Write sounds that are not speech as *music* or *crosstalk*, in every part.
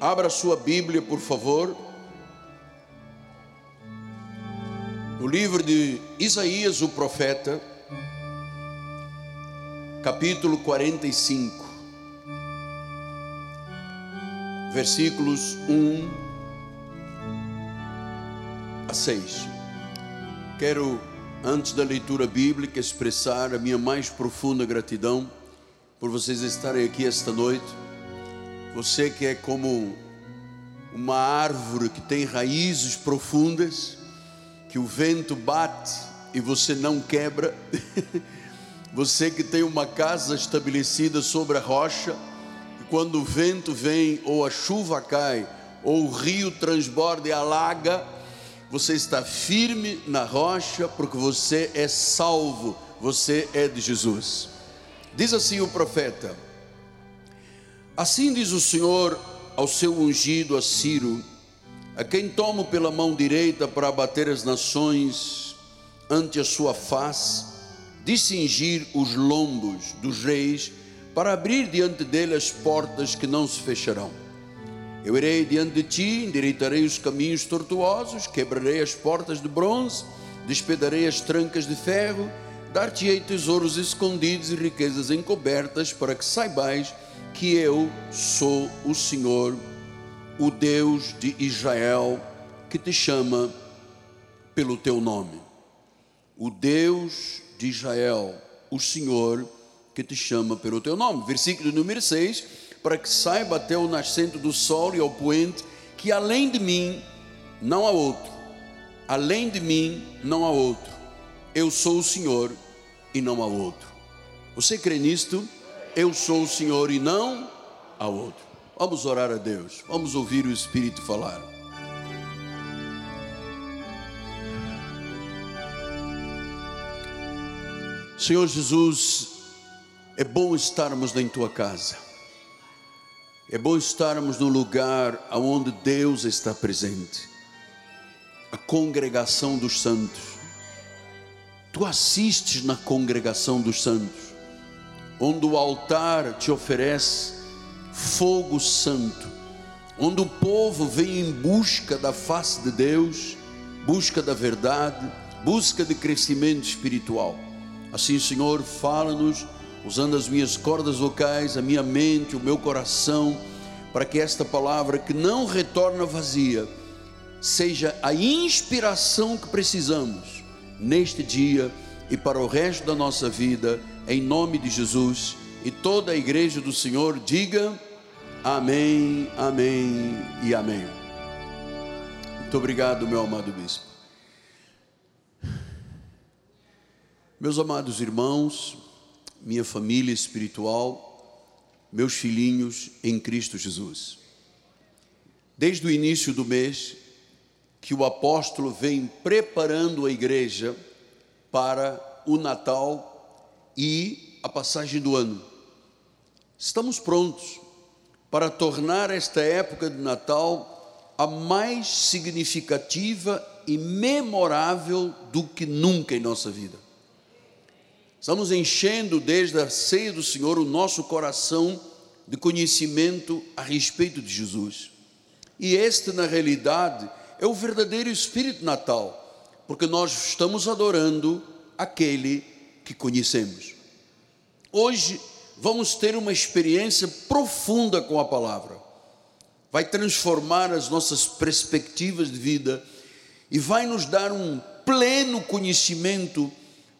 Abra sua Bíblia, por favor. No livro de Isaías, o profeta, capítulo 45, versículos 1 a 6. Quero, antes da leitura bíblica, expressar a minha mais profunda gratidão por vocês estarem aqui esta noite. Você que é como uma árvore que tem raízes profundas, que o vento bate e você não quebra. *laughs* Você que tem uma casa estabelecida sobre a rocha, e quando o vento vem, ou a chuva cai, ou o rio transborda e alaga, você está firme na rocha, porque você é salvo, você é de Jesus. Diz assim o profeta: Assim diz o Senhor ao seu ungido, a Ciro, a quem tomo pela mão direita para abater as nações ante a sua face de cingir os lombos dos reis, para abrir diante dele as portas que não se fecharão. Eu irei diante de ti, endireitarei os caminhos tortuosos, quebrarei as portas de bronze, despedarei as trancas de ferro, dar-te-ei tesouros escondidos e riquezas encobertas, para que saibais que eu sou o Senhor, o Deus de Israel, que te chama pelo teu nome. O Deus de Israel, o Senhor que te chama pelo teu nome. Versículo número 6: Para que saiba até o nascente do sol e ao poente, que além de mim não há outro, além de mim não há outro. Eu sou o Senhor e não há outro. Você crê nisto? Eu sou o Senhor e não há outro. Vamos orar a Deus, vamos ouvir o Espírito falar. Senhor Jesus, é bom estarmos em tua casa, é bom estarmos no lugar onde Deus está presente, a congregação dos santos. Tu assistes na congregação dos santos, onde o altar te oferece fogo santo, onde o povo vem em busca da face de Deus, busca da verdade, busca de crescimento espiritual. Assim, Senhor, fala-nos, usando as minhas cordas vocais, a minha mente, o meu coração, para que esta palavra que não retorna vazia, seja a inspiração que precisamos neste dia e para o resto da nossa vida, em nome de Jesus. E toda a igreja do Senhor diga amém, amém e amém. Muito obrigado, meu amado bispo. Meus amados irmãos, minha família espiritual, meus filhinhos em Cristo Jesus. Desde o início do mês, que o apóstolo vem preparando a igreja para o Natal e a passagem do ano. Estamos prontos para tornar esta época de Natal a mais significativa e memorável do que nunca em nossa vida. Estamos enchendo desde a ceia do Senhor o nosso coração de conhecimento a respeito de Jesus. E este, na realidade, é o verdadeiro Espírito Natal, porque nós estamos adorando aquele que conhecemos. Hoje vamos ter uma experiência profunda com a palavra. Vai transformar as nossas perspectivas de vida e vai nos dar um pleno conhecimento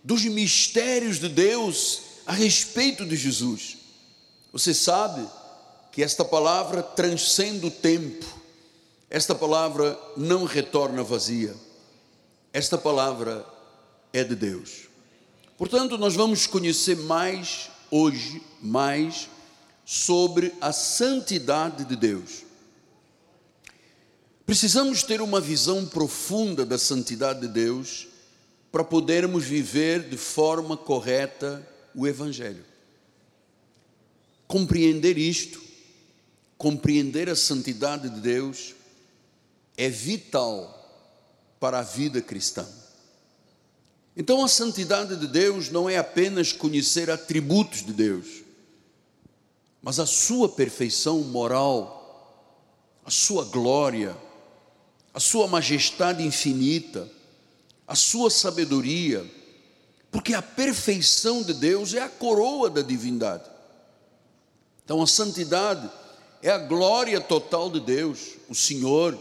dos mistérios de Deus a respeito de Jesus. Você sabe que esta palavra transcende o tempo, esta palavra não retorna vazia, esta palavra é de Deus. Portanto, nós vamos conhecer mais hoje, mais sobre a santidade de Deus. Precisamos ter uma visão profunda da santidade de Deus para podermos viver de forma correta o Evangelho. Compreender isto, compreender a santidade de Deus, é vital para a vida cristã. Então, a santidade de Deus não é apenas conhecer atributos de Deus, mas a sua perfeição moral, a sua glória, a sua majestade infinita, a sua sabedoria, porque a perfeição de Deus é a coroa da divindade. Então a santidade é a glória total de Deus, o Senhor.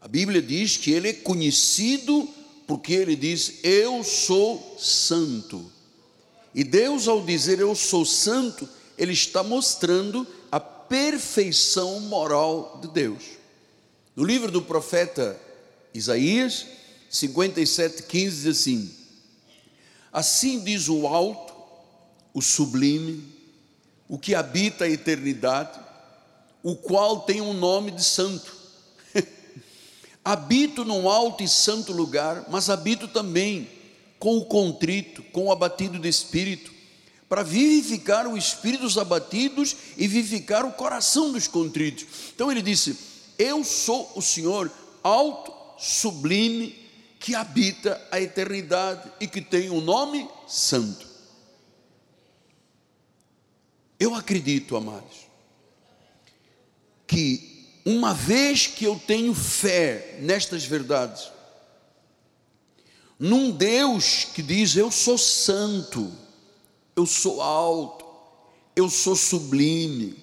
A Bíblia diz que ele é conhecido porque ele diz: Eu sou santo. E Deus, ao dizer eu sou santo, ele está mostrando a perfeição moral de Deus. No livro do profeta Isaías, 57, 15 diz assim: Assim diz o alto, o sublime, o que habita a eternidade, o qual tem um nome de santo. Habito num alto e santo lugar, mas habito também com o contrito, com o abatido de espírito, para vivificar o espírito dos abatidos e vivificar o coração dos contritos. Então ele disse: Eu sou o Senhor alto, sublime, que habita a eternidade e que tem um nome santo. Eu acredito, amados, que uma vez que eu tenho fé nestas verdades, num Deus que diz: Eu sou santo, eu sou alto, eu sou sublime,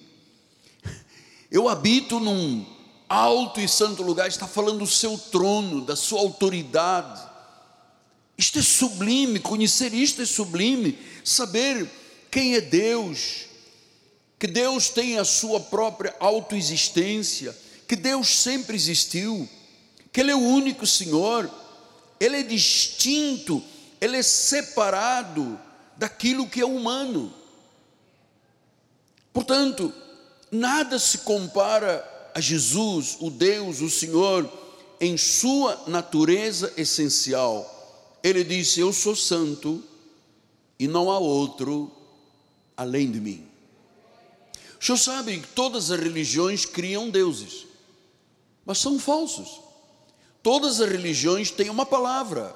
*laughs* eu habito num alto e santo lugar, está falando do seu trono, da sua autoridade. Isto é sublime, conhecer isto é sublime, saber quem é Deus, que Deus tem a sua própria autoexistência, que Deus sempre existiu, que Ele é o único Senhor, Ele é distinto, Ele é separado daquilo que é humano. Portanto, nada se compara a Jesus, o Deus, o Senhor, em sua natureza essencial. Ele disse: Eu sou santo e não há outro além de mim. O senhor sabe que todas as religiões criam deuses, mas são falsos. Todas as religiões têm uma palavra,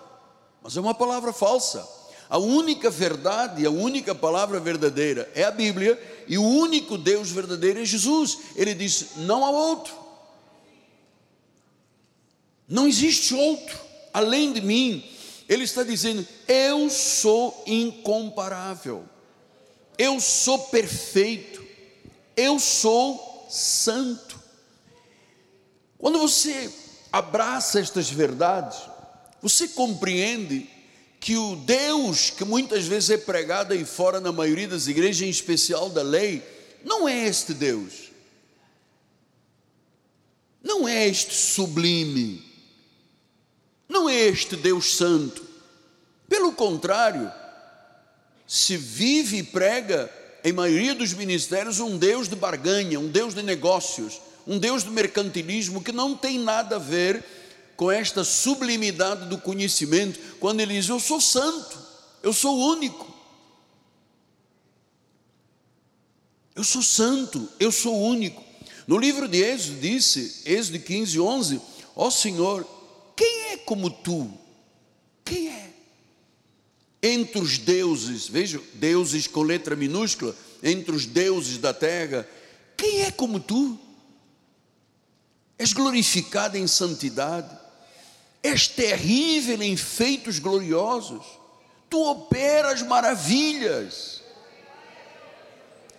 mas é uma palavra falsa. A única verdade, a única palavra verdadeira é a Bíblia, e o único Deus verdadeiro é Jesus. Ele disse: não há outro. Não existe outro além de mim. Ele está dizendo: eu sou incomparável. Eu sou perfeito. Eu sou santo. Quando você abraça estas verdades, você compreende que o Deus que muitas vezes é pregado aí fora na maioria das igrejas, em especial da lei, não é este Deus. Não é este sublime. Não é este Deus santo. Pelo contrário, se vive e prega em maioria dos ministérios um Deus de barganha, um Deus de negócios, um Deus do mercantilismo que não tem nada a ver com esta sublimidade do conhecimento, quando ele diz: Eu sou santo, eu sou único. Eu sou santo, eu sou único. No livro de Êxodo disse, Êxodo 15, 11: Ó Senhor, quem é como tu? Quem é? Entre os deuses, veja, deuses com letra minúscula, entre os deuses da terra, quem é como tu? És glorificado em santidade, és terrível em feitos gloriosos, tu operas maravilhas.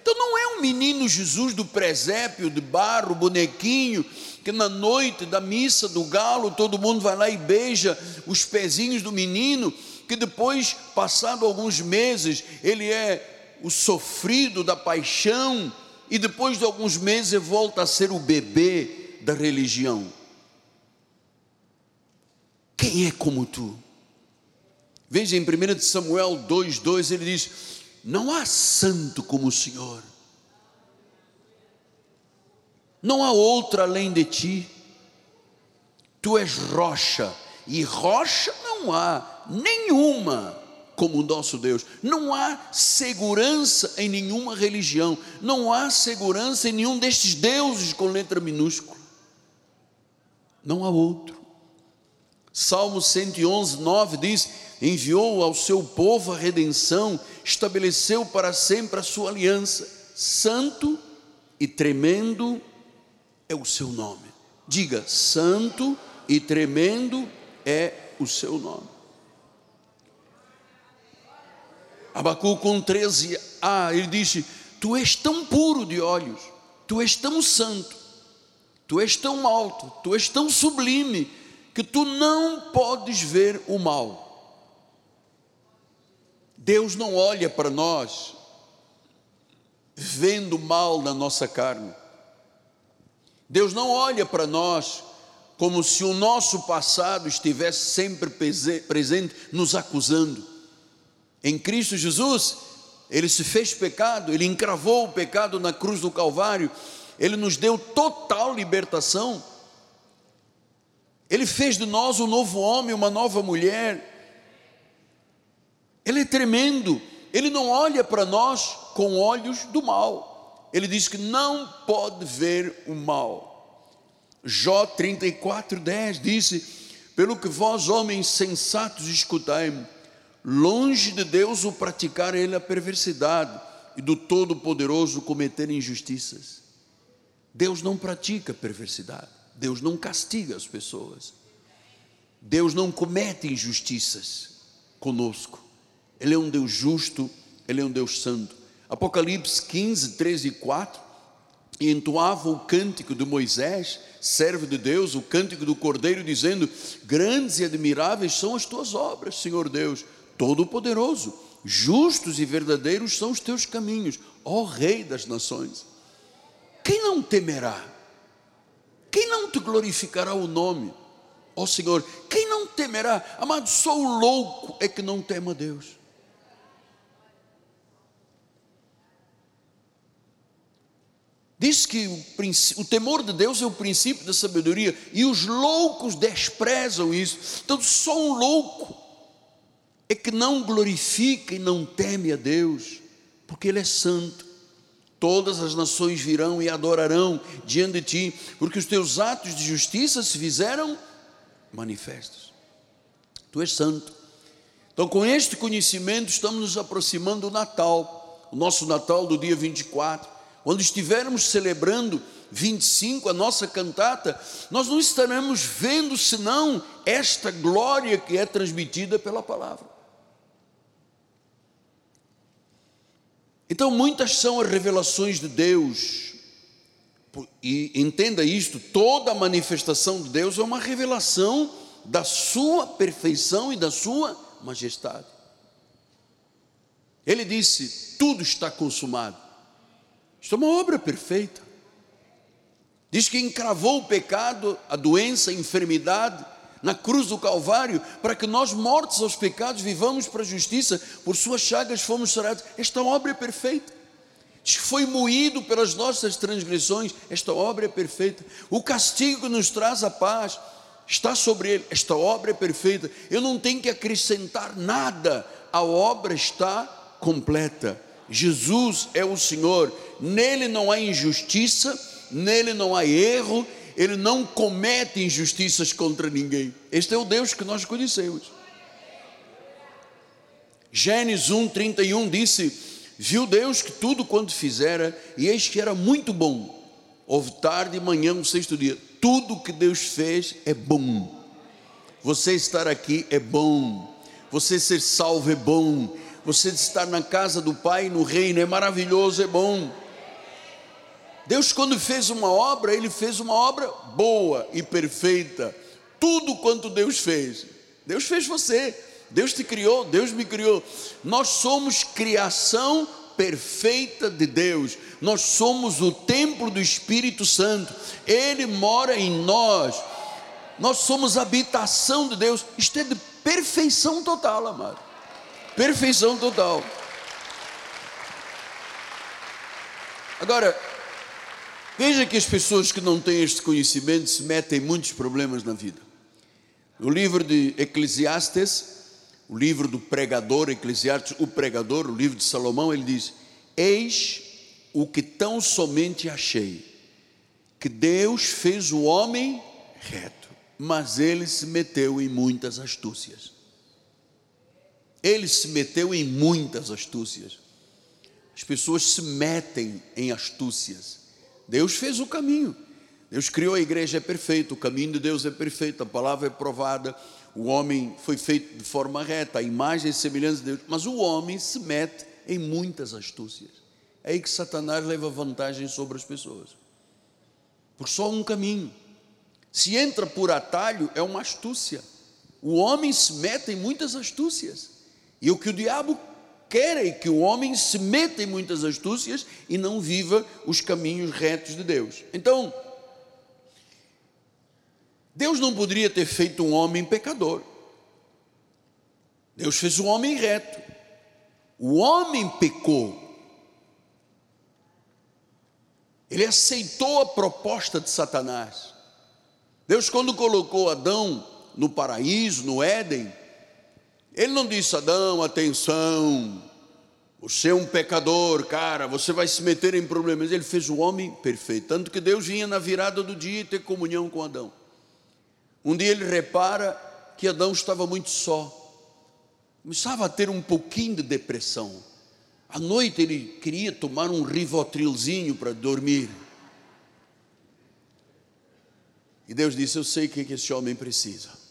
Então não é um menino Jesus do presépio, de barro, bonequinho, que na noite da missa do galo todo mundo vai lá e beija os pezinhos do menino, que depois, passado alguns meses, ele é o sofrido da paixão, e depois de alguns meses volta a ser o bebê da religião. Quem é como tu? Veja em 1 Samuel 2,2 ele diz: Não há santo como o Senhor, não há outra além de ti, tu és rocha, e rocha não há nenhuma como o nosso Deus. Não há segurança em nenhuma religião, não há segurança em nenhum destes deuses com letra minúscula. Não há outro. Salmo 111, 9 diz: Enviou ao seu povo a redenção, estabeleceu para sempre a sua aliança. Santo e tremendo é o seu nome. Diga: Santo e tremendo é o seu nome. Abacu com 13a, ele disse: Tu és tão puro de olhos, tu és tão santo, tu és tão alto, tu és tão sublime, que tu não podes ver o mal. Deus não olha para nós vendo mal na nossa carne. Deus não olha para nós como se o nosso passado estivesse sempre presente, nos acusando. Em Cristo Jesus, Ele se fez pecado, Ele encravou o pecado na cruz do Calvário, Ele nos deu total libertação. Ele fez de nós um novo homem, uma nova mulher. Ele é tremendo, Ele não olha para nós com olhos do mal. Ele diz que não pode ver o mal. Jó 34, 10 disse: Pelo que vós, homens sensatos, escutai-me, longe de Deus o praticar ele a perversidade e do Todo-Poderoso cometer injustiças. Deus não pratica perversidade, Deus não castiga as pessoas, Deus não comete injustiças conosco. Ele é um Deus justo, Ele é um Deus santo. Apocalipse 15, 13 e 4, e entoava o cântico de Moisés, servo de Deus, o cântico do Cordeiro, dizendo: Grandes e admiráveis são as tuas obras, Senhor Deus, Todo-Poderoso, justos e verdadeiros são os teus caminhos, ó Rei das nações. Quem não temerá? Quem não te glorificará o nome? Ó Senhor, quem não temerá? Amado, só o louco é que não tema Deus. Diz que o, o, temor de Deus é o princípio da sabedoria e os loucos desprezam isso. Então, só um louco é que não glorifica e não teme a Deus, porque Ele é santo. Todas as nações virão e adorarão diante de ti, porque os teus atos de justiça se fizeram manifestos. Tu és santo. Então, com este conhecimento, estamos nos aproximando do Natal, o nosso Natal do dia 24 quando estivermos celebrando 25, a nossa cantata, nós não estaremos vendo senão esta glória que é transmitida pela palavra. Então, muitas são as revelações de Deus, e entenda isto: toda manifestação de Deus é uma revelação da Sua perfeição e da Sua majestade. Ele disse: tudo está consumado. Isto é uma obra perfeita. Diz que encravou o pecado, a doença, a enfermidade na cruz do Calvário, para que nós, mortos aos pecados, vivamos para a justiça, por suas chagas fomos sarados. Esta obra é perfeita. Diz que foi moído pelas nossas transgressões, esta obra é perfeita. O castigo que nos traz a paz está sobre ele, esta obra é perfeita. Eu não tenho que acrescentar nada, a obra está completa. Jesus é o Senhor, nele não há injustiça, nele não há erro, ele não comete injustiças contra ninguém. Este é o Deus que nós conhecemos. Gênesis 1, 31 disse: Viu Deus que tudo quanto fizera, e eis que era muito bom. Houve tarde e manhã, o sexto dia. Tudo que Deus fez é bom. Você estar aqui é bom. Você ser salvo é bom você estar na casa do Pai, no reino, é maravilhoso, é bom. Deus, quando fez uma obra, Ele fez uma obra boa e perfeita. Tudo quanto Deus fez. Deus fez você, Deus te criou, Deus me criou. Nós somos criação perfeita de Deus. Nós somos o templo do Espírito Santo. Ele mora em nós. Nós somos habitação de Deus. Isto é de perfeição total, amado. Perfeição total. Agora, veja que as pessoas que não têm este conhecimento se metem em muitos problemas na vida. No livro de Eclesiastes, o livro do pregador, Eclesiastes, o pregador, o livro de Salomão, ele diz: Eis o que tão somente achei, que Deus fez o homem reto, mas ele se meteu em muitas astúcias. Ele se meteu em muitas astúcias. As pessoas se metem em astúcias. Deus fez o caminho. Deus criou a igreja é perfeito, o caminho de Deus é perfeito, a palavra é provada, o homem foi feito de forma reta, a imagem e semelhança de Deus, mas o homem se mete em muitas astúcias. É aí que Satanás leva vantagem sobre as pessoas. Por só um caminho. Se entra por atalho, é uma astúcia. O homem se mete em muitas astúcias. E o que o diabo quer é que o homem se meta em muitas astúcias e não viva os caminhos retos de Deus. Então, Deus não poderia ter feito um homem pecador. Deus fez um homem reto. O homem pecou. Ele aceitou a proposta de Satanás. Deus, quando colocou Adão no paraíso, no Éden, ele não disse, Adão, atenção, você é um pecador, cara, você vai se meter em problemas. Ele fez o homem perfeito. Tanto que Deus vinha na virada do dia ter comunhão com Adão. Um dia ele repara que Adão estava muito só, começava a ter um pouquinho de depressão. À noite ele queria tomar um rivotrilzinho para dormir. E Deus disse: Eu sei o que esse homem precisa.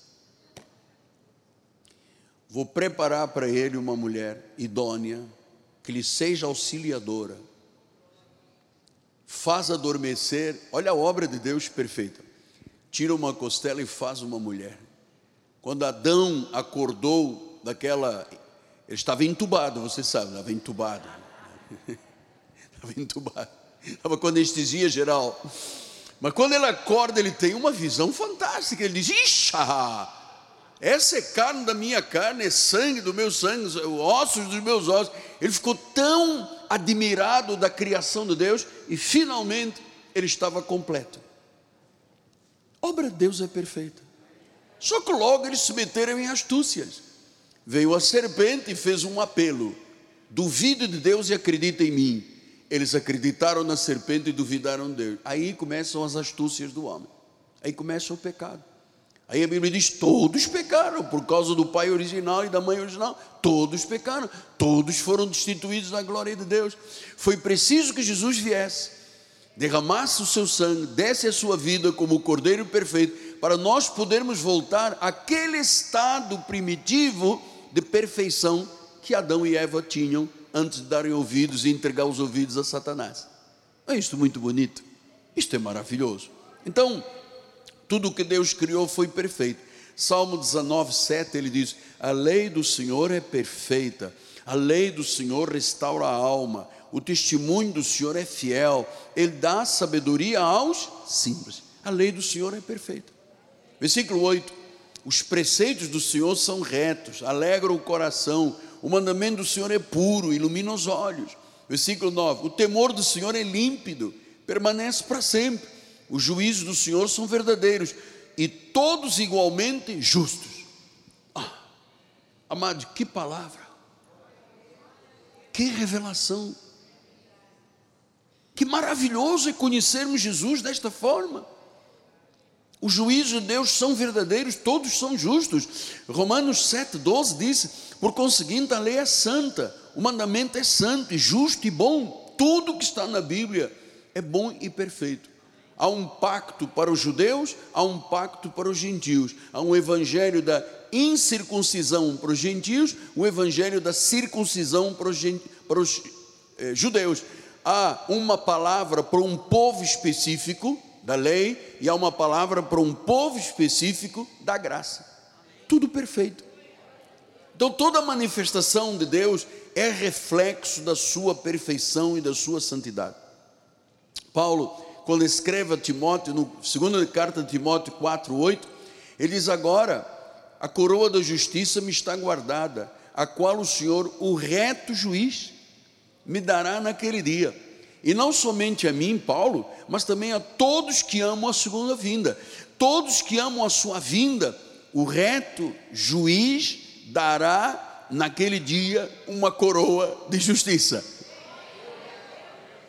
Vou preparar para ele uma mulher idônea, que lhe seja auxiliadora. Faz adormecer, olha a obra de Deus perfeita. Tira uma costela e faz uma mulher. Quando Adão acordou daquela. Ele estava entubado, você sabe, estava entubado. *laughs* estava entubado. Estava com anestesia geral. Mas quando ele acorda, ele tem uma visão fantástica. Ele diz: Ixa! Essa é carne da minha carne, é sangue do meu sangue, ossos dos meus ossos. Ele ficou tão admirado da criação de Deus e finalmente ele estava completo. Obra de Deus é perfeita. Só que logo eles se meteram em astúcias. Veio a serpente e fez um apelo: duvide de Deus e acredita em mim. Eles acreditaram na serpente e duvidaram de Deus. Aí começam as astúcias do homem. Aí começa o pecado. Aí a Bíblia diz: todos pecaram por causa do pai original e da mãe original. Todos pecaram, todos foram destituídos da glória de Deus. Foi preciso que Jesus viesse, derramasse o seu sangue, desse a sua vida como o cordeiro perfeito, para nós podermos voltar àquele estado primitivo de perfeição que Adão e Eva tinham antes de darem ouvidos e entregar os ouvidos a Satanás. É isto muito bonito. Isto é maravilhoso. Então, tudo o que Deus criou foi perfeito. Salmo 19, 7, ele diz: A lei do Senhor é perfeita, a lei do Senhor restaura a alma, o testemunho do Senhor é fiel, ele dá sabedoria aos simples. A lei do Senhor é perfeita. Versículo 8: Os preceitos do Senhor são retos, alegram o coração, o mandamento do Senhor é puro, ilumina os olhos. Versículo 9: O temor do Senhor é límpido, permanece para sempre os juízos do Senhor são verdadeiros e todos igualmente justos. Ah, amado, que palavra, que revelação, que maravilhoso é conhecermos Jesus desta forma. Os juízos de Deus são verdadeiros, todos são justos. Romanos 7,12 diz: por conseguinte, a lei é santa, o mandamento é santo, e justo e bom. Tudo que está na Bíblia é bom e perfeito. Há um pacto para os judeus, há um pacto para os gentios. Há um evangelho da incircuncisão para os gentios, um evangelho da circuncisão para os, para os eh, judeus. Há uma palavra para um povo específico da lei e há uma palavra para um povo específico da graça. Tudo perfeito. Então toda manifestação de Deus é reflexo da sua perfeição e da sua santidade. Paulo quando escreve a Timóteo, no segunda carta de Timóteo 4, 8, ele diz agora, a coroa da justiça me está guardada, a qual o Senhor, o reto juiz, me dará naquele dia. E não somente a mim, Paulo, mas também a todos que amam a segunda vinda. Todos que amam a sua vinda, o reto juiz dará naquele dia uma coroa de justiça.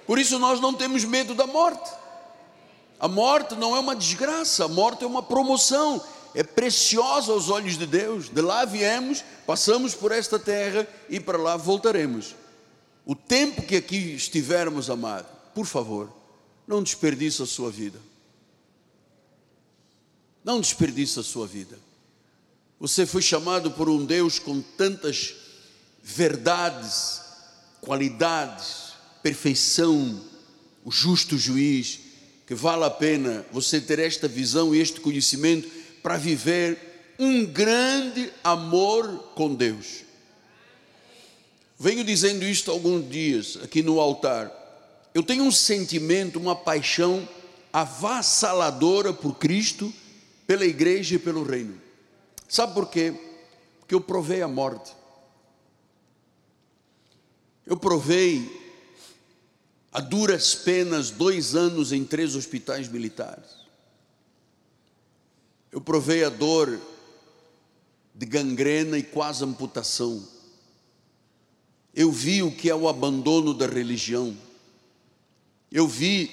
Por isso nós não temos medo da morte. A morte não é uma desgraça, a morte é uma promoção, é preciosa aos olhos de Deus. De lá viemos, passamos por esta terra e para lá voltaremos. O tempo que aqui estivermos, amado, por favor, não desperdice a sua vida. Não desperdice a sua vida. Você foi chamado por um Deus com tantas verdades, qualidades, perfeição, o justo juiz, que vale a pena você ter esta visão e este conhecimento para viver um grande amor com Deus. Venho dizendo isto alguns dias aqui no altar. Eu tenho um sentimento, uma paixão avassaladora por Cristo, pela igreja e pelo reino. Sabe por quê? Porque eu provei a morte. Eu provei a duras penas dois anos em três hospitais militares. Eu provei a dor de gangrena e quase amputação. Eu vi o que é o abandono da religião. Eu vi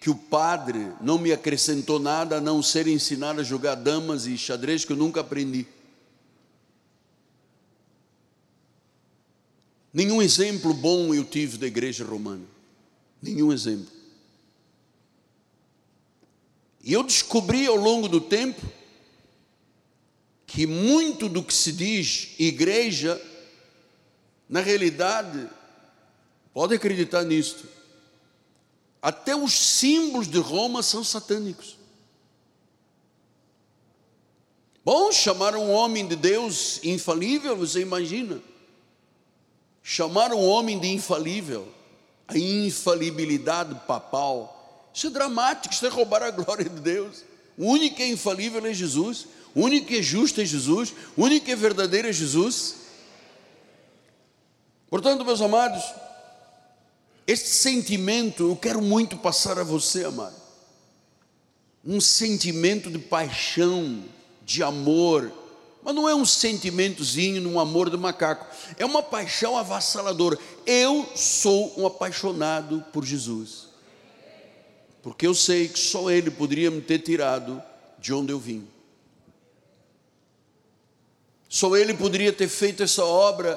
que o padre não me acrescentou nada a não ser ensinar a jogar damas e xadrez que eu nunca aprendi. Nenhum exemplo bom eu tive da igreja romana. Nenhum exemplo. E eu descobri ao longo do tempo que muito do que se diz igreja, na realidade, pode acreditar nisto, até os símbolos de Roma são satânicos. Bom, chamar um homem de Deus infalível, você imagina? Chamar um homem de infalível a infalibilidade papal. Isso é dramático, isso é roubar a glória de Deus. O único que é infalível é Jesus, o único que é justo é Jesus, o único é verdadeiro é Jesus. Portanto, meus amados, este sentimento eu quero muito passar a você, amado. Um sentimento de paixão, de amor, mas não é um sentimentozinho, um amor de macaco. É uma paixão avassaladora. Eu sou um apaixonado por Jesus. Porque eu sei que só Ele poderia me ter tirado de onde eu vim. Só Ele poderia ter feito essa obra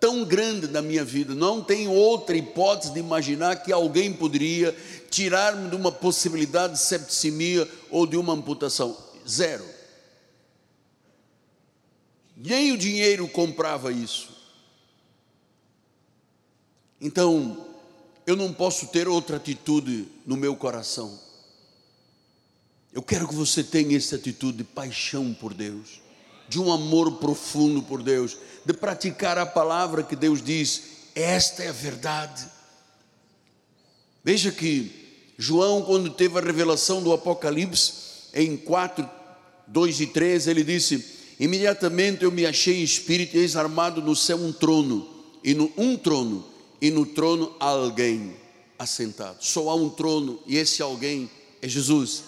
tão grande na minha vida. Não tem outra hipótese de imaginar que alguém poderia tirar-me de uma possibilidade de septicemia ou de uma amputação. Zero. Nem o dinheiro comprava isso. Então, eu não posso ter outra atitude no meu coração. Eu quero que você tenha essa atitude de paixão por Deus, de um amor profundo por Deus, de praticar a palavra que Deus diz, esta é a verdade. Veja que João, quando teve a revelação do Apocalipse, em 4, 2 e 3, ele disse: Imediatamente eu me achei em espírito, eis armado no céu um trono, e no um trono, e no trono alguém assentado. Só há um trono, e esse alguém é Jesus.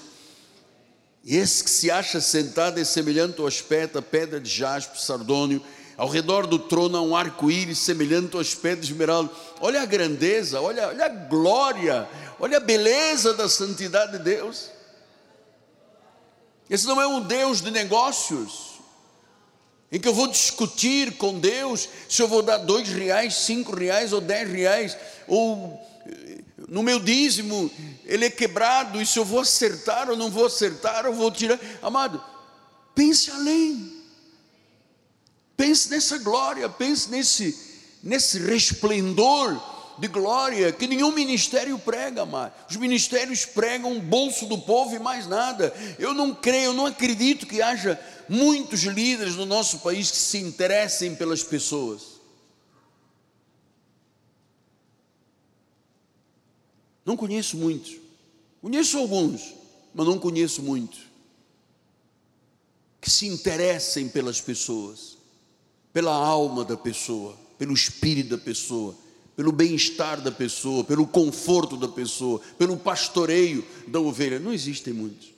E esse que se acha sentado é semelhante ao aspecto, a pedra de jaspe, sardônio. Ao redor do trono há um arco-íris semelhante ao aspecto de esmeralda. Olha a grandeza, olha, olha a glória, olha a beleza da santidade de Deus. Esse não é um Deus de negócios em que eu vou discutir com Deus se eu vou dar dois reais, cinco reais ou dez reais, ou no meu dízimo ele é quebrado, e se eu vou acertar ou não vou acertar, ou vou tirar. Amado, pense além, pense nessa glória, pense nesse, nesse resplendor de glória que nenhum ministério prega, amado. Os ministérios pregam o bolso do povo e mais nada. Eu não creio, eu não acredito que haja muitos líderes no nosso país que se interessem pelas pessoas. Não conheço muitos. Conheço alguns, mas não conheço muitos. Que se interessem pelas pessoas, pela alma da pessoa, pelo espírito da pessoa pelo bem-estar da pessoa, pelo conforto da pessoa, pelo pastoreio da ovelha. Não existem muitos.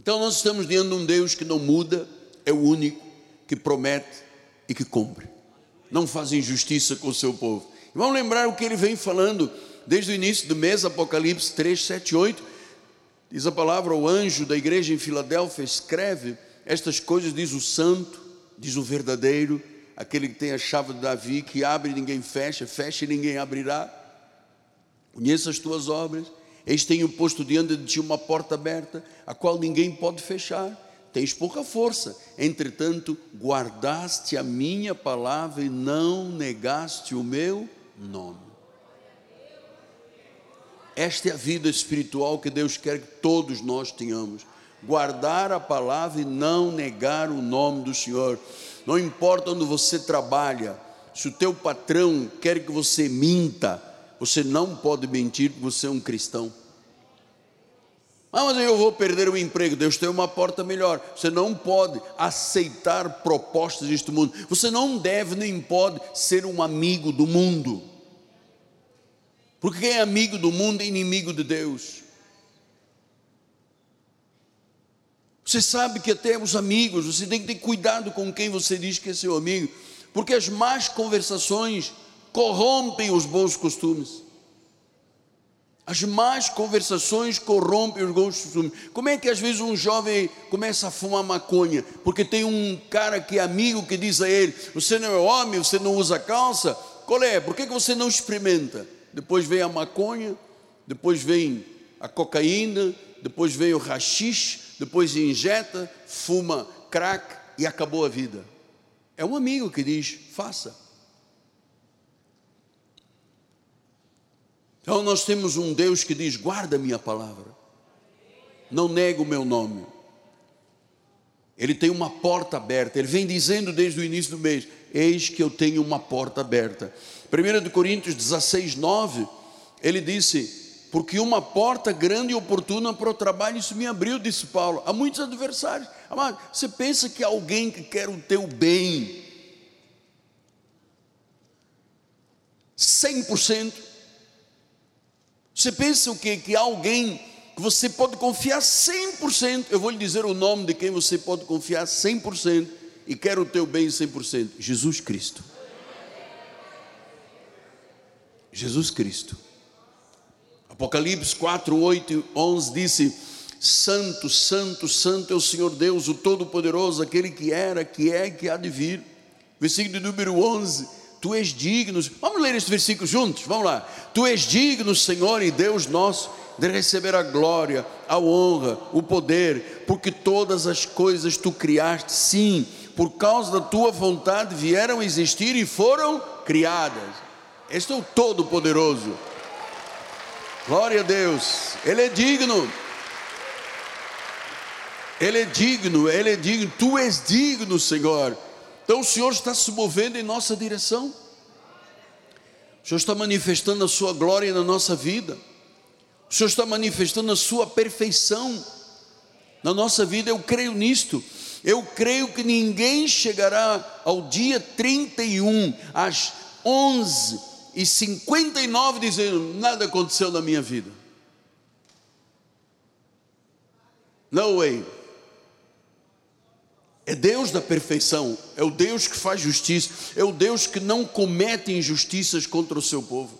Então nós estamos diante de um Deus que não muda, é o único que promete e que cumpre. Não faz injustiça com o seu povo. E vamos lembrar o que ele vem falando desde o início do mês, Apocalipse 3, 7, 8. Diz a palavra, o anjo da igreja em Filadélfia escreve estas coisas, diz o santo, diz o verdadeiro, aquele que tem a chave de Davi, que abre e ninguém fecha, fecha e ninguém abrirá. Conheço as tuas obras, Eis tenho posto diante de ti uma porta aberta, a qual ninguém pode fechar. Tens pouca força, entretanto, guardaste a minha palavra e não negaste o meu nome. Esta é a vida espiritual que Deus quer que todos nós tenhamos. Guardar a palavra e não negar o nome do Senhor. Não importa onde você trabalha, se o teu patrão quer que você minta, você não pode mentir porque você é um cristão. Ah, mas eu vou perder o emprego. Deus tem uma porta melhor. Você não pode aceitar propostas deste mundo. Você não deve nem pode ser um amigo do mundo. Porque quem é amigo do mundo é inimigo de Deus. Você sabe que até os amigos, você tem que ter cuidado com quem você diz que é seu amigo, porque as más conversações corrompem os bons costumes. As más conversações corrompem os bons costumes. Como é que às vezes um jovem começa a fumar maconha? Porque tem um cara que é amigo que diz a ele: Você não é homem, você não usa calça. Qual é? Por que você não experimenta? Depois vem a maconha, depois vem a cocaína, depois vem o rachixe, depois injeta, fuma crack e acabou a vida. É um amigo que diz: faça. Então nós temos um Deus que diz: guarda a minha palavra, não nega o meu nome. Ele tem uma porta aberta, ele vem dizendo desde o início do mês: Eis que eu tenho uma porta aberta. 1 Coríntios 16, 9, ele disse: Porque uma porta grande e oportuna para o trabalho, isso me abriu, disse Paulo. Há muitos adversários. Amado, você pensa que alguém que quer o teu bem, 100%, você pensa o quê? Que alguém que você pode confiar 100%, eu vou lhe dizer o nome de quem você pode confiar 100% e quer o teu bem 100%, Jesus Cristo. Jesus Cristo. Apocalipse 4, 8 e 11 disse: Santo, Santo, Santo é o Senhor Deus, o Todo-Poderoso, aquele que era, que é que há de vir. Versículo número 11: Tu és digno, vamos ler esse versículo juntos, vamos lá. Tu és digno, Senhor e Deus nosso, de receber a glória, a honra, o poder, porque todas as coisas tu criaste, sim, por causa da tua vontade vieram existir e foram criadas este é o Todo-Poderoso. Glória a Deus. Ele é digno. Ele é digno, Ele é digno. Tu és digno, Senhor. Então o Senhor está se movendo em nossa direção. O Senhor está manifestando a Sua glória na nossa vida. O Senhor está manifestando a Sua perfeição na nossa vida. Eu creio nisto. Eu creio que ninguém chegará ao dia 31, às 11 e 59 dizendo: nada aconteceu na minha vida. No way. É Deus da perfeição, é o Deus que faz justiça, é o Deus que não comete injustiças contra o seu povo.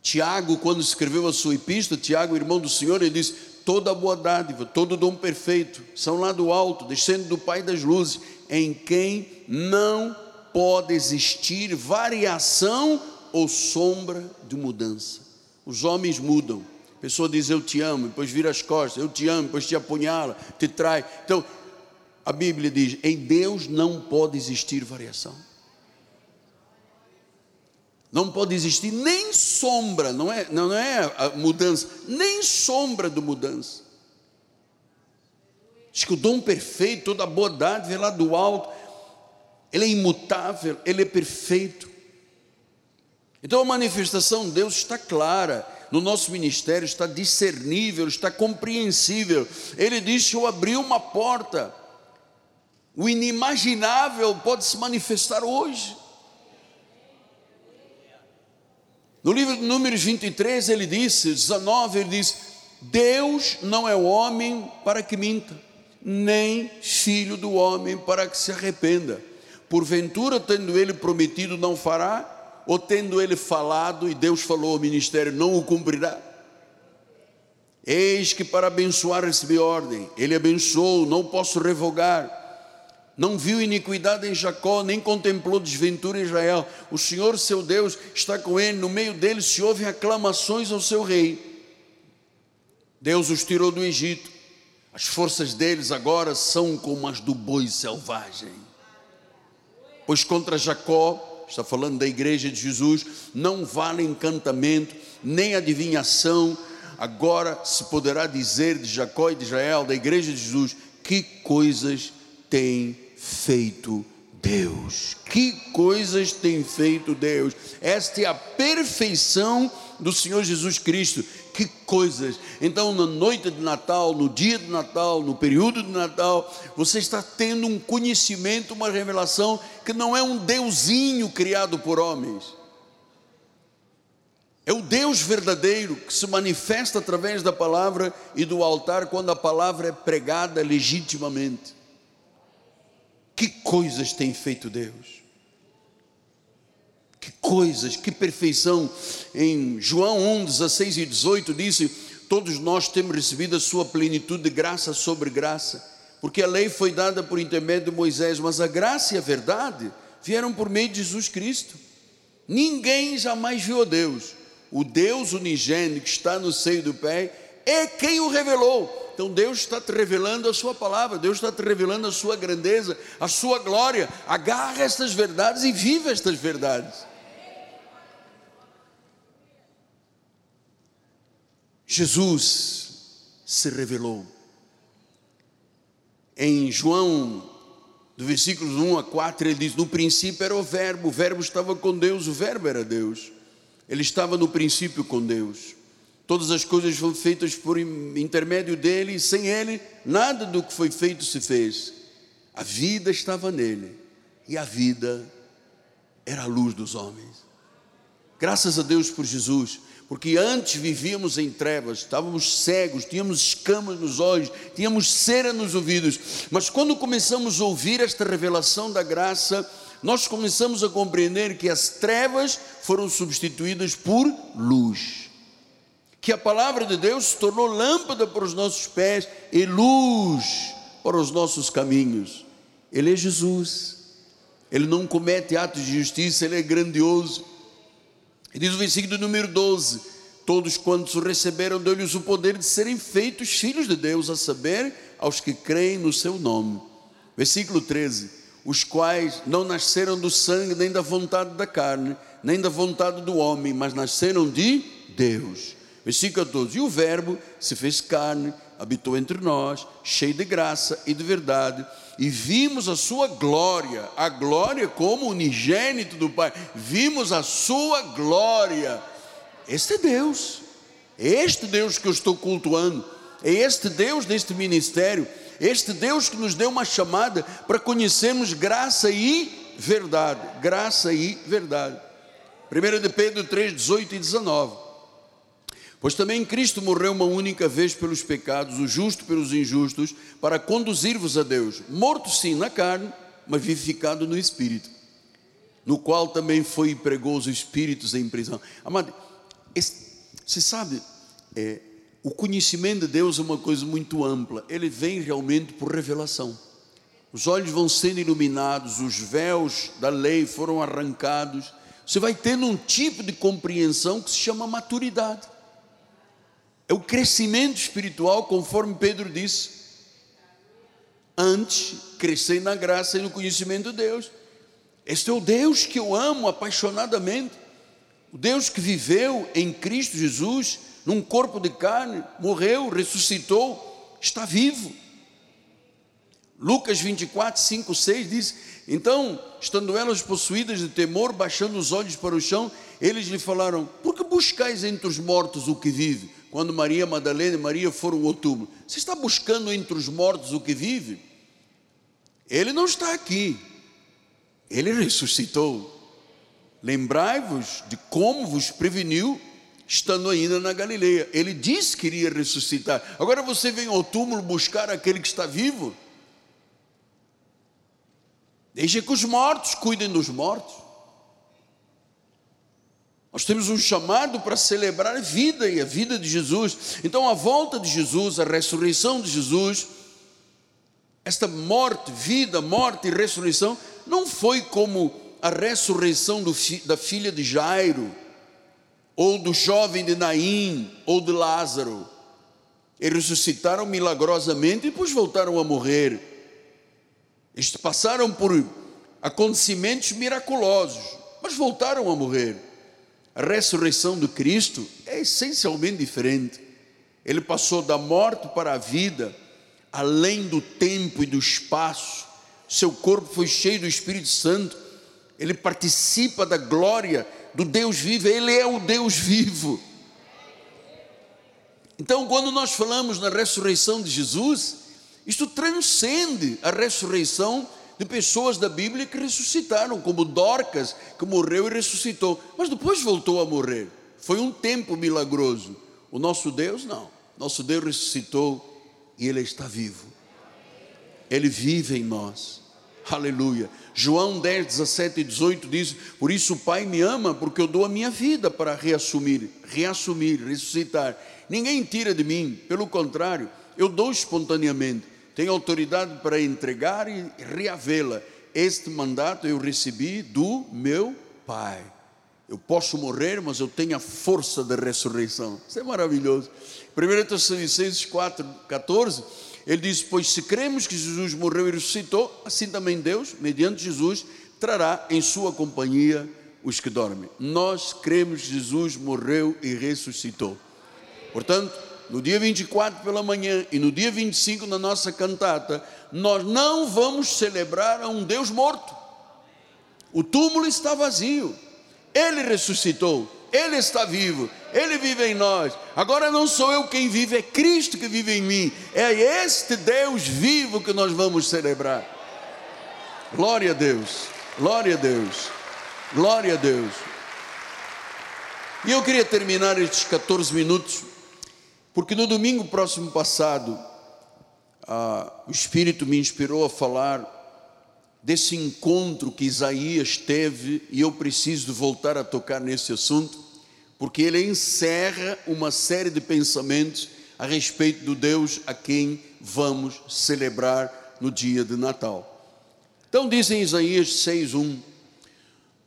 Tiago, quando escreveu a sua epístola, Tiago, irmão do Senhor, ele diz: toda boa dádiva, todo dom perfeito, são lá do alto, descendo do Pai das luzes, em quem não pode existir variação ou sombra de mudança. Os homens mudam. Pessoa diz eu te amo, depois vira as costas, eu te amo, depois te apunhala, te trai. Então, a Bíblia diz: em Deus não pode existir variação. Não pode existir nem sombra, não é, não é mudança, nem sombra de mudança. Diz que o dom perfeito, toda a bondade vem lá do alto ele é imutável, Ele é perfeito. Então a manifestação de Deus está clara, no nosso ministério está discernível, está compreensível. Ele disse: Eu abri uma porta, o inimaginável pode se manifestar hoje. No livro de Números 23, ele disse, 19, ele diz: Deus não é homem para que minta, nem filho do homem para que se arrependa porventura, tendo ele prometido, não fará? Ou tendo ele falado e Deus falou ao ministério, não o cumprirá? Eis que para abençoar recebi ordem, ele abençoou, não posso revogar. não viu iniquidade em Jacó, nem contemplou desventura em Israel. O Senhor, seu Deus, está com ele, no meio dele se ouvem aclamações ao seu rei. Deus os tirou do Egito, as forças deles agora são como as do boi selvagem. Pois contra Jacó, está falando da igreja de Jesus, não vale encantamento, nem adivinhação. Agora se poderá dizer de Jacó e de Israel, da igreja de Jesus, que coisas tem feito Deus. Que coisas tem feito Deus. Esta é a perfeição do Senhor Jesus Cristo. Que coisas. Então, na noite de Natal, no dia de Natal, no período de Natal, você está tendo um conhecimento, uma revelação que não é um deusinho criado por homens. É o Deus verdadeiro que se manifesta através da palavra e do altar quando a palavra é pregada legitimamente. Que coisas tem feito Deus? Que coisas, que perfeição. Em João 1, 16 e 18 disse: Todos nós temos recebido a sua plenitude de graça sobre graça, porque a lei foi dada por intermédio de Moisés, mas a graça e a verdade vieram por meio de Jesus Cristo. Ninguém jamais viu a Deus. O Deus unigênito que está no seio do Pai é quem o revelou. Então Deus está te revelando a sua palavra, Deus está te revelando a sua grandeza, a sua glória. Agarra estas verdades e viva estas verdades. Jesus se revelou. Em João, do versículos 1 a 4, ele diz: No princípio era o Verbo, o Verbo estava com Deus, o Verbo era Deus. Ele estava no princípio com Deus. Todas as coisas foram feitas por intermédio dele, e sem ele, nada do que foi feito se fez. A vida estava nele, e a vida era a luz dos homens. Graças a Deus por Jesus, porque antes vivíamos em trevas, estávamos cegos, tínhamos escamas nos olhos, tínhamos cera nos ouvidos, mas quando começamos a ouvir esta revelação da graça, nós começamos a compreender que as trevas foram substituídas por luz que a palavra de Deus se tornou lâmpada para os nossos pés e luz para os nossos caminhos. Ele é Jesus. Ele não comete atos de justiça, ele é grandioso. E diz o versículo número 12: Todos quantos o receberam, deu-lhes o poder de serem feitos filhos de Deus, a saber, aos que creem no seu nome. Versículo 13: Os quais não nasceram do sangue, nem da vontade da carne, nem da vontade do homem, mas nasceram de Deus. Versículo 14: E o Verbo se fez carne, habitou entre nós, cheio de graça e de verdade, e vimos a sua glória, a glória como unigênito do Pai, vimos a sua glória. Este é Deus, este Deus que eu estou cultuando, é este Deus deste ministério, este Deus que nos deu uma chamada para conhecermos graça e verdade, graça e verdade. 1 de Pedro 3, 18 e 19. Pois também Cristo morreu uma única vez pelos pecados, o justo pelos injustos, para conduzir-vos a Deus, morto sim na carne, mas vivificado no espírito, no qual também foi e pregou os espíritos em prisão. Amado, você sabe, é, o conhecimento de Deus é uma coisa muito ampla, ele vem realmente por revelação. Os olhos vão sendo iluminados, os véus da lei foram arrancados, você vai tendo um tipo de compreensão que se chama maturidade. É o crescimento espiritual, conforme Pedro disse. Antes, crescer na graça e no conhecimento de Deus. Este é o Deus que eu amo apaixonadamente. O Deus que viveu em Cristo Jesus, num corpo de carne, morreu, ressuscitou, está vivo. Lucas 24, 5, 6 diz: Então, estando elas possuídas de temor, baixando os olhos para o chão, eles lhe falaram: Por que buscais entre os mortos o que vive? Quando Maria Madalena e Maria foram ao túmulo. Você está buscando entre os mortos o que vive? Ele não está aqui. Ele ressuscitou. Lembrai-vos de como vos preveniu estando ainda na Galileia. Ele disse que iria ressuscitar. Agora você vem ao túmulo buscar aquele que está vivo? Deixe que os mortos cuidem dos mortos. Nós temos um chamado para celebrar a vida e a vida de Jesus. Então, a volta de Jesus, a ressurreição de Jesus, Esta morte, vida, morte e ressurreição não foi como a ressurreição do, da filha de Jairo, ou do jovem de Naim, ou de Lázaro. Eles ressuscitaram milagrosamente e depois voltaram a morrer. Eles passaram por acontecimentos miraculosos, mas voltaram a morrer. A ressurreição do Cristo é essencialmente diferente. Ele passou da morte para a vida, além do tempo e do espaço. Seu corpo foi cheio do Espírito Santo. Ele participa da glória do Deus vivo. Ele é o Deus vivo. Então, quando nós falamos na ressurreição de Jesus, isto transcende a ressurreição de pessoas da Bíblia que ressuscitaram, como Dorcas, que morreu e ressuscitou, mas depois voltou a morrer. Foi um tempo milagroso. O nosso Deus não. Nosso Deus ressuscitou e Ele está vivo. Ele vive em nós. Aleluia. João 10, 17 e 18 diz: Por isso o Pai me ama, porque eu dou a minha vida para reassumir, reassumir, ressuscitar. Ninguém tira de mim, pelo contrário, eu dou espontaneamente. Tenho autoridade para entregar e reavê-la. Este mandato eu recebi do meu Pai. Eu posso morrer, mas eu tenho a força da ressurreição. Isso é maravilhoso. 1 Tessalonicenses 4, 14, ele diz: Pois se cremos que Jesus morreu e ressuscitou, assim também Deus, mediante Jesus, trará em sua companhia os que dormem. Nós cremos que Jesus morreu e ressuscitou. Portanto, no dia 24 pela manhã e no dia 25 na nossa cantata, nós não vamos celebrar a um Deus morto. O túmulo está vazio. Ele ressuscitou, Ele está vivo, Ele vive em nós. Agora não sou eu quem vive, é Cristo que vive em mim. É este Deus vivo que nós vamos celebrar. Glória a Deus, glória a Deus, glória a Deus. E eu queria terminar estes 14 minutos, porque no domingo próximo passado, ah, o Espírito me inspirou a falar desse encontro que Isaías teve, e eu preciso voltar a tocar nesse assunto, porque ele encerra uma série de pensamentos a respeito do Deus a quem vamos celebrar no dia de Natal. Então diz em Isaías 6:1: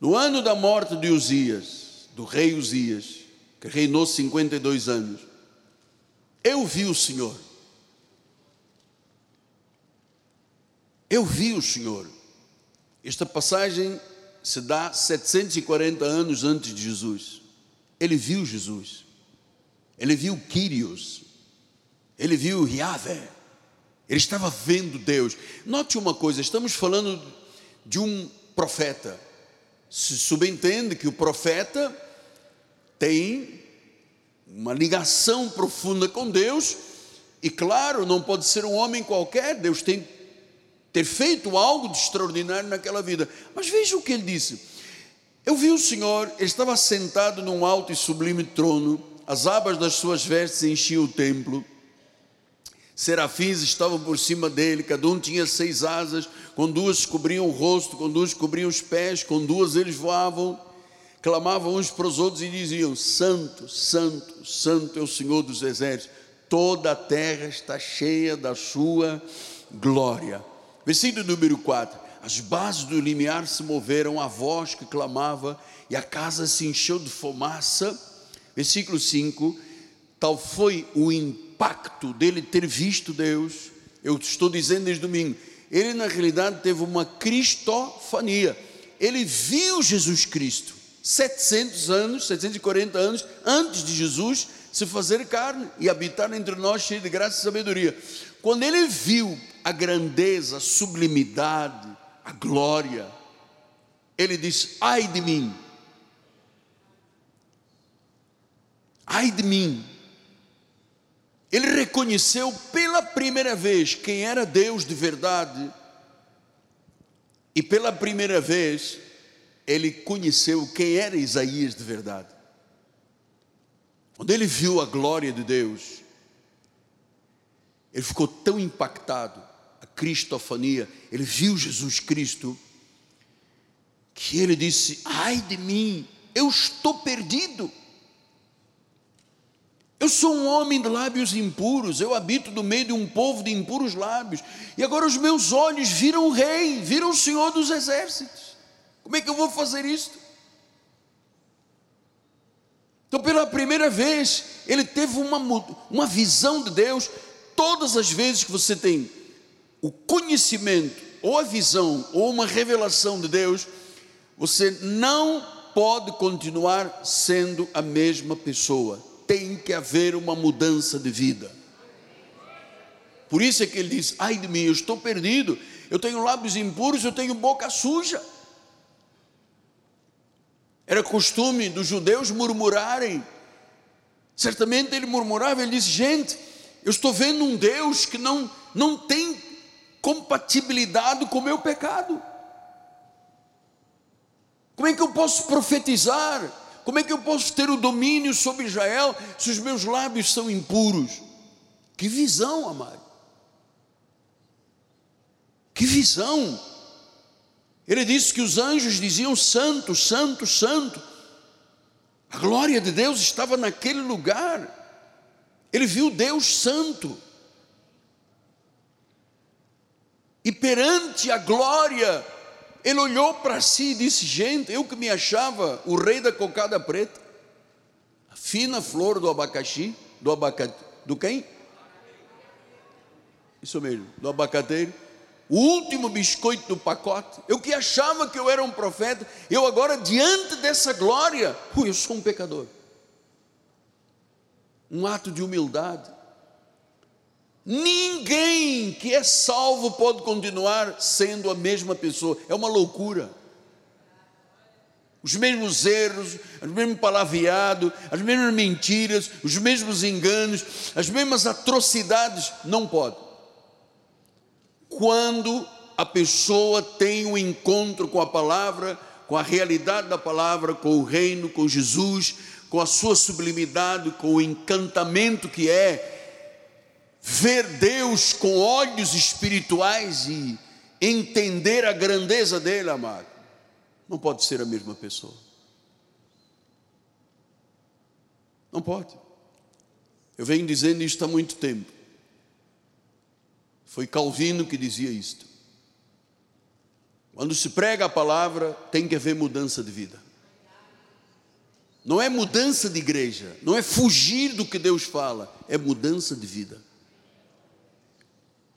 No ano da morte de Uzias, do rei Uzias, que reinou 52 anos, eu vi o Senhor. Eu vi o Senhor esta passagem se dá 740 anos antes de Jesus. Ele viu Jesus. Ele viu Quírios. Ele viu Yahvé. Ele estava vendo Deus. Note uma coisa, estamos falando de um profeta. Se subentende que o profeta tem uma ligação profunda com Deus, e claro, não pode ser um homem qualquer, Deus tem ter feito algo de extraordinário naquela vida. Mas veja o que ele disse. Eu vi o Senhor, ele estava sentado num alto e sublime trono, as abas das suas vestes enchiam o templo, serafins estavam por cima dele, cada um tinha seis asas, com duas cobriam o rosto, com duas cobriam os pés, com duas eles voavam, clamavam uns para os outros e diziam: Santo, Santo, Santo é o Senhor dos exércitos, toda a terra está cheia da sua glória. Versículo número 4: As bases do limiar se moveram, a voz que clamava, e a casa se encheu de fumaça. Versículo 5: Tal foi o impacto dele ter visto Deus. Eu estou dizendo desde domingo. Ele, na realidade, teve uma cristofania. Ele viu Jesus Cristo. 700 anos, 740 anos antes de Jesus se fazer carne e habitar entre nós cheio de graça e sabedoria. Quando ele viu a grandeza, a sublimidade, a glória, ele diz: ai de mim, ai de mim. Ele reconheceu pela primeira vez quem era Deus de verdade, e pela primeira vez ele conheceu quem era Isaías de verdade. Quando ele viu a glória de Deus, ele ficou tão impactado cristofania, ele viu Jesus Cristo, que ele disse: Ai de mim, eu estou perdido. Eu sou um homem de lábios impuros, eu habito no meio de um povo de impuros lábios, e agora os meus olhos viram o Rei, viram o Senhor dos Exércitos. Como é que eu vou fazer isto? Então, pela primeira vez, ele teve uma, uma visão de Deus. Todas as vezes que você tem o conhecimento, ou a visão, ou uma revelação de Deus, você não pode continuar sendo a mesma pessoa. Tem que haver uma mudança de vida. Por isso é que ele diz: ai de mim, eu estou perdido, eu tenho lábios impuros, eu tenho boca suja. Era costume dos judeus murmurarem. Certamente ele murmurava, ele disse: gente, eu estou vendo um Deus que não, não tem compatibilidade com o meu pecado. Como é que eu posso profetizar? Como é que eu posso ter o domínio sobre Israel se os meus lábios são impuros? Que visão, amado. Que visão. Ele disse que os anjos diziam: Santo, Santo, Santo. A glória de Deus estava naquele lugar. Ele viu Deus Santo. E perante a glória, ele olhou para si e disse: Gente, eu que me achava o rei da cocada preta, a fina flor do abacaxi, do abacate, do quem? Isso mesmo, do abacateiro o último biscoito do pacote. Eu que achava que eu era um profeta, eu agora, diante dessa glória, eu sou um pecador. Um ato de humildade. Ninguém que é salvo pode continuar sendo a mesma pessoa, é uma loucura. Os mesmos erros, os mesmos palavreados, as mesmas mentiras, os mesmos enganos, as mesmas atrocidades, não pode quando a pessoa tem um encontro com a palavra, com a realidade da palavra, com o reino, com Jesus, com a sua sublimidade, com o encantamento que é ver Deus com olhos espirituais e entender a grandeza dele, amado. Não pode ser a mesma pessoa. Não pode. Eu venho dizendo isto há muito tempo. Foi Calvino que dizia isto. Quando se prega a palavra, tem que haver mudança de vida. Não é mudança de igreja, não é fugir do que Deus fala, é mudança de vida.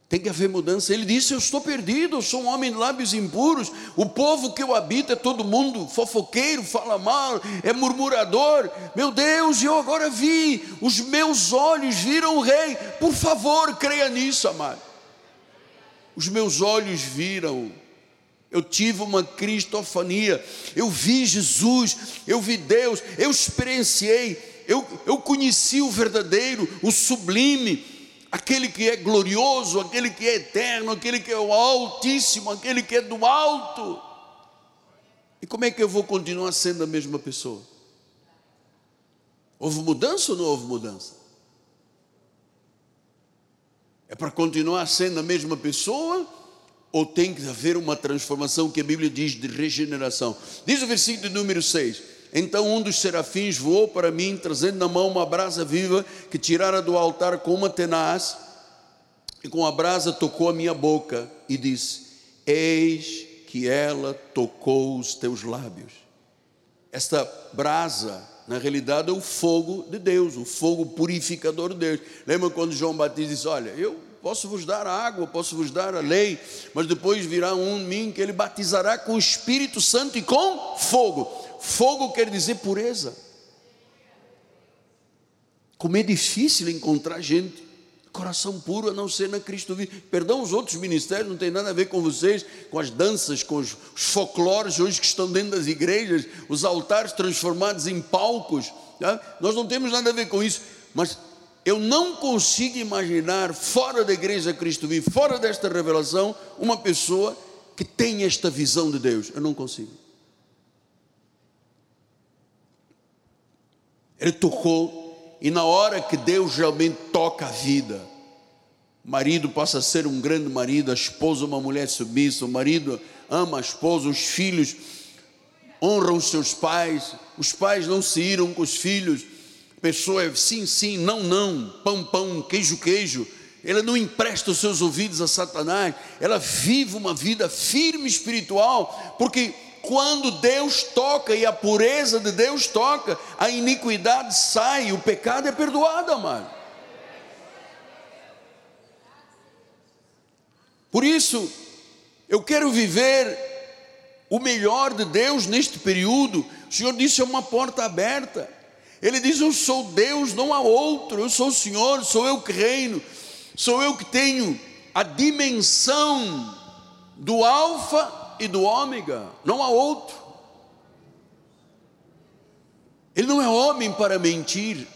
Tem que haver mudança. Ele disse: Eu estou perdido, eu sou um homem de lábios impuros. O povo que eu habito é todo mundo fofoqueiro, fala mal, é murmurador. Meu Deus, eu agora vi, os meus olhos viram o Rei. Por favor, creia nisso, amado os meus olhos viram, eu tive uma cristofania, eu vi Jesus, eu vi Deus, eu experienciei, eu, eu conheci o verdadeiro, o sublime, aquele que é glorioso, aquele que é eterno, aquele que é o Altíssimo, aquele que é do alto. E como é que eu vou continuar sendo a mesma pessoa? Houve mudança ou não houve mudança? É para continuar sendo a mesma pessoa? Ou tem que haver uma transformação que a Bíblia diz de regeneração? Diz o versículo número 6: Então um dos serafins voou para mim, trazendo na mão uma brasa viva que tirara do altar com uma tenaz, e com a brasa tocou a minha boca e disse: Eis que ela tocou os teus lábios. Esta brasa na realidade é o fogo de Deus, o fogo purificador de Deus. Lembra quando João Batista disse: Olha, eu posso vos dar a água, posso vos dar a lei, mas depois virá um mim que ele batizará com o Espírito Santo e com fogo. Fogo quer dizer pureza. Como é difícil encontrar gente Coração puro a não ser na Cristo vivo. Perdão, os outros ministérios não tem nada a ver com vocês, com as danças, com os, folclores hoje que estão dentro das igrejas, os altares transformados em palcos. Tá? Nós não temos nada a ver com isso, mas eu não consigo imaginar fora da igreja Cristo vivo, fora desta revelação, uma pessoa que tem esta visão de Deus. Eu não consigo. Ele tocou e na hora que Deus realmente toca a vida, o marido passa a ser um grande marido, a esposa uma mulher submissa, o marido ama a esposa, os filhos honram os seus pais, os pais não se iram com os filhos, pessoa é sim, sim, não, não, pão, pão, queijo, queijo. Ela não empresta os seus ouvidos a Satanás, ela vive uma vida firme espiritual, porque quando Deus toca e a pureza de Deus toca, a iniquidade sai, o pecado é perdoado, amado. Por isso, eu quero viver o melhor de Deus neste período. O Senhor disse: é uma porta aberta. Ele diz: Eu sou Deus, não há outro. Eu sou o Senhor, sou eu que reino. Sou eu que tenho a dimensão do Alfa e do Ômega. Não há outro. Ele não é homem para mentir.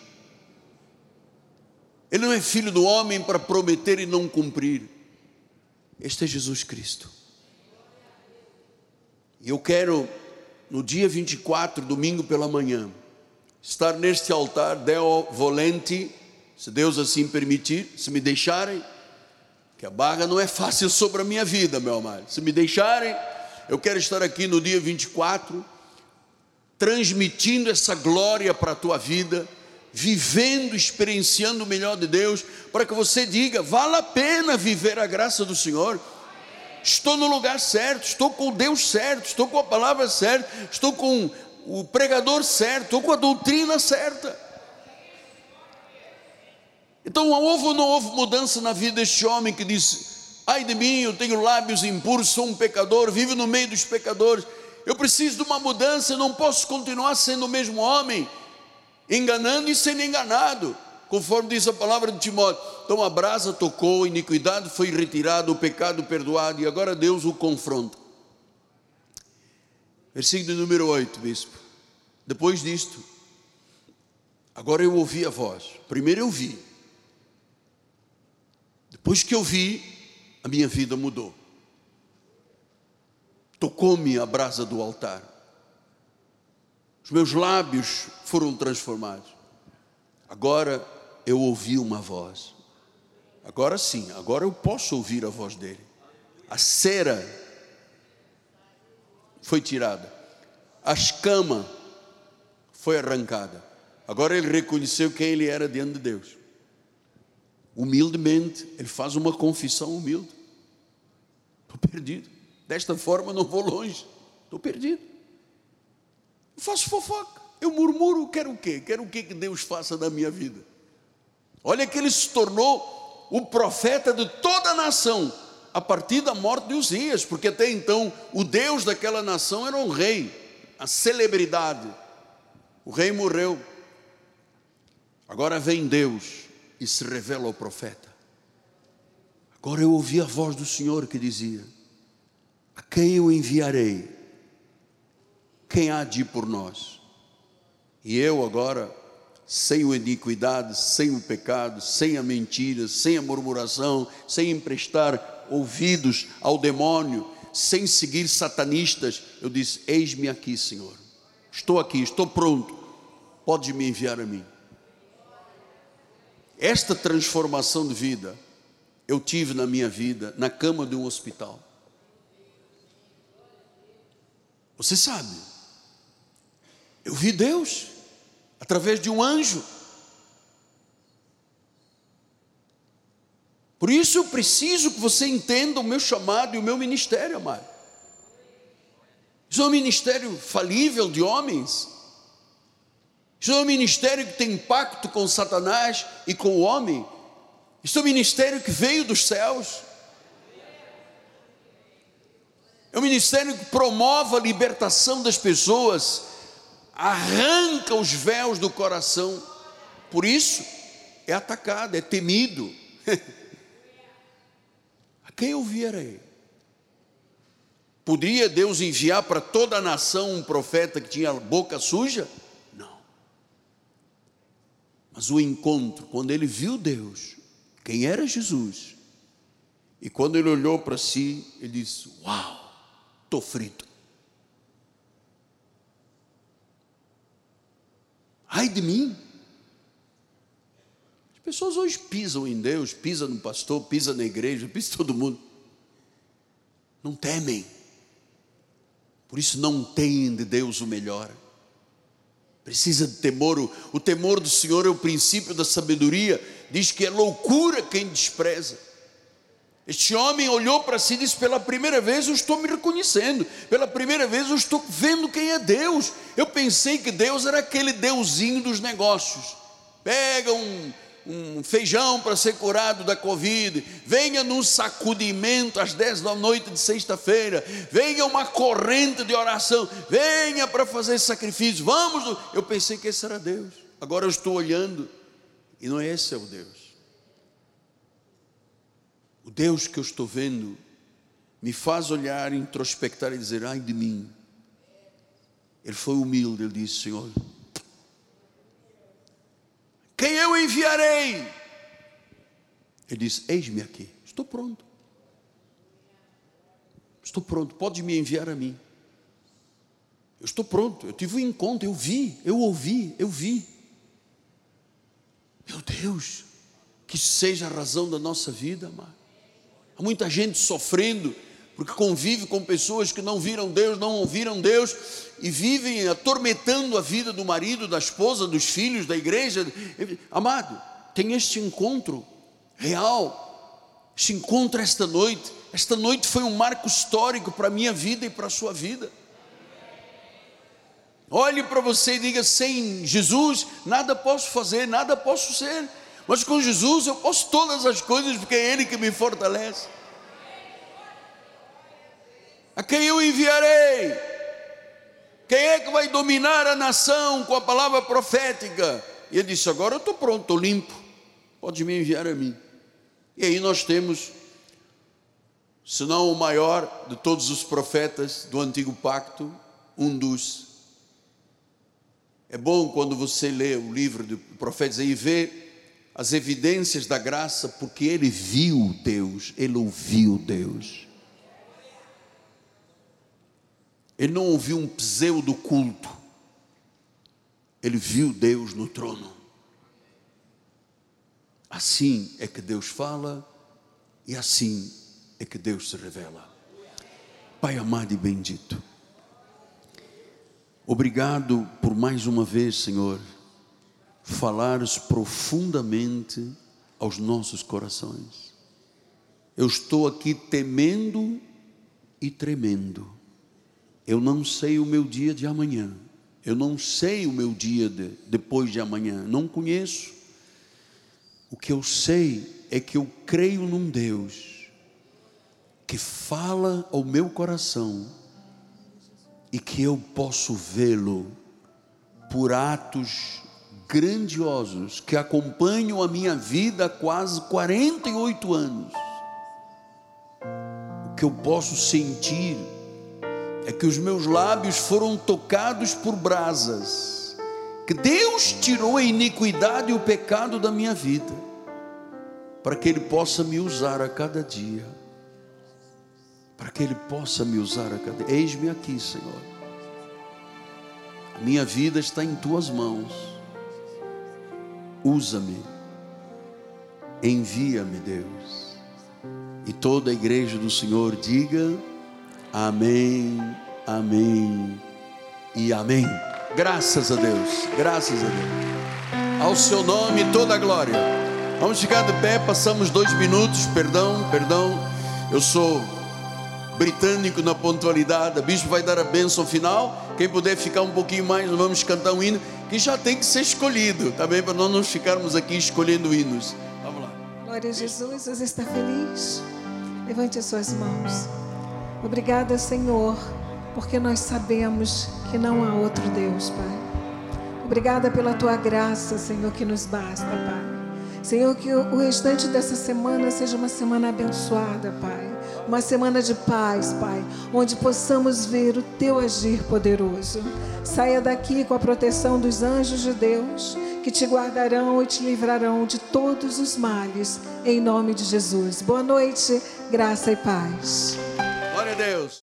Ele não é filho do homem para prometer e não cumprir. Este é Jesus Cristo. E eu quero, no dia 24, domingo pela manhã, estar neste altar, Deo Volente, se Deus assim permitir, se me deixarem, que a barra não é fácil sobre a minha vida, meu amado. Se me deixarem, eu quero estar aqui no dia 24, transmitindo essa glória para a tua vida vivendo, experienciando o melhor de Deus, para que você diga: vale a pena viver a graça do Senhor. Estou no lugar certo, estou com Deus certo, estou com a palavra certa, estou com o pregador certo, estou com a doutrina certa. Então, houve ou não houve mudança na vida deste homem que disse: Ai de mim, eu tenho lábios impuros, sou um pecador, vivo no meio dos pecadores. Eu preciso de uma mudança, eu não posso continuar sendo o mesmo homem enganando e sendo enganado, conforme diz a palavra de Timóteo. Então a brasa tocou, a iniquidade foi retirada, o pecado perdoado, e agora Deus o confronta. Versículo número 8, bispo. Depois disto, agora eu ouvi a voz. Primeiro eu vi. Depois que eu vi, a minha vida mudou. Tocou-me a brasa do altar. Os meus lábios foram transformados. Agora eu ouvi uma voz. Agora sim, agora eu posso ouvir a voz dele. A cera foi tirada. A escama foi arrancada. Agora ele reconheceu quem ele era diante de Deus. Humildemente, ele faz uma confissão humilde. Estou perdido. Desta forma não vou longe. Estou perdido. Eu faço fofoca, eu murmuro, quero o quê? Quero o quê que Deus faça na minha vida? Olha que ele se tornou o profeta de toda a nação, a partir da morte de Uzias, porque até então o Deus daquela nação era um rei, a celebridade. O rei morreu. Agora vem Deus e se revela ao profeta. Agora eu ouvi a voz do Senhor que dizia: A quem eu enviarei? quem há de ir por nós? E eu agora, sem a iniquidade, sem o pecado, sem a mentira, sem a murmuração, sem emprestar ouvidos ao demônio, sem seguir satanistas, eu disse: Eis-me aqui, Senhor. Estou aqui, estou pronto. Pode me enviar a mim. Esta transformação de vida eu tive na minha vida na cama de um hospital. Você sabe, eu vi Deus através de um anjo. Por isso eu preciso que você entenda o meu chamado e o meu ministério, amado. Isso é um ministério falível de homens. É um ministério que tem impacto com Satanás e com o homem. É um ministério que veio dos céus. É um ministério que promove a libertação das pessoas arranca os véus do coração, por isso é atacado, é temido. *laughs* a quem ouvirei? Poderia Deus enviar para toda a nação um profeta que tinha boca suja? Mas o encontro, quando ele viu Deus, quem era Jesus, e quando ele olhou para si, ele disse: Uau, estou frito. Ai de mim. As pessoas hoje pisam em Deus, pisam no pastor, pisam na igreja, pisam em todo mundo. Não temem. Por isso não têm de Deus o melhor. Precisa de temor. O, temor do Senhor é o princípio da sabedoria. Diz que é loucura quem despreza. Este homem olhou para si e disse: Pela primeira vez eu estou me reconhecendo, pela primeira vez eu estou vendo quem é Deus. Eu pensei que Deus era aquele deusinho dos negócios. Pega um, um feijão para ser curado da Covid, venha num sacudimento às 10 da noite de sexta-feira, venha uma corrente de oração, venha para fazer sacrifício, vamos. Eu pensei que esse era Deus, agora eu estou olhando e não é esse é o Deus. O Deus que eu estou vendo me faz olhar, introspectar e dizer: ai de mim. Ele foi humilde, ele disse: Senhor, quem eu enviarei? Ele disse: Eis-me aqui, estou pronto. Estou pronto, pode me enviar a mim. Eu estou pronto, eu tive um encontro, eu vi, eu ouvi, eu vi. Meu Deus, que seja a razão da nossa vida, amado. Há muita gente sofrendo porque convive com pessoas que não viram Deus, não ouviram Deus e vivem atormentando a vida do marido, da esposa, dos filhos, da igreja. Amado, tem este encontro real, este encontro esta noite. Esta noite foi um marco histórico para a minha vida e para a sua vida. Olhe para você e diga: sem Jesus, nada posso fazer, nada posso ser. Mas com Jesus eu posso todas as coisas, porque é Ele que me fortalece. A quem eu enviarei? Quem é que vai dominar a nação com a palavra profética? E ele disse: Agora eu estou pronto, estou limpo, pode me enviar a mim. E aí nós temos, se não o maior de todos os profetas do antigo pacto, um dos. É bom quando você lê o livro de profetas e vê as evidências da graça, porque ele viu Deus, ele ouviu Deus. Ele não ouviu um pseudo culto, ele viu Deus no trono. Assim é que Deus fala e assim é que Deus se revela. Pai amado e bendito, obrigado por mais uma vez, Senhor falares profundamente aos nossos corações. Eu estou aqui temendo e tremendo. Eu não sei o meu dia de amanhã. Eu não sei o meu dia de, depois de amanhã. Não conheço. O que eu sei é que eu creio num Deus que fala ao meu coração e que eu posso vê-lo por atos grandiosos que acompanham a minha vida há quase 48 anos. O que eu posso sentir é que os meus lábios foram tocados por brasas, que Deus tirou a iniquidade e o pecado da minha vida, para que Ele possa me usar a cada dia, para que Ele possa me usar a cada dia. Eis-me aqui, Senhor. A minha vida está em tuas mãos usa-me, envia-me, Deus. E toda a igreja do Senhor diga amém, amém e amém. Graças a Deus, graças a Deus. Ao seu nome toda a glória. Vamos ficar de pé, passamos dois minutos, perdão, perdão. Eu sou britânico na pontualidade. A bispo vai dar a bênção final. Quem puder ficar um pouquinho mais, vamos cantar um hino que já tem que ser escolhido, tá para nós não ficarmos aqui escolhendo hinos. Vamos lá. Glória a Jesus, você está feliz? Levante as suas mãos. Obrigada, Senhor, porque nós sabemos que não há outro Deus, Pai. Obrigada pela tua graça, Senhor, que nos basta, Pai. Senhor, que o restante dessa semana seja uma semana abençoada, Pai uma semana de paz, Pai, onde possamos ver o teu agir poderoso. Saia daqui com a proteção dos anjos de Deus, que te guardarão e te livrarão de todos os males, em nome de Jesus. Boa noite, graça e paz. Deus.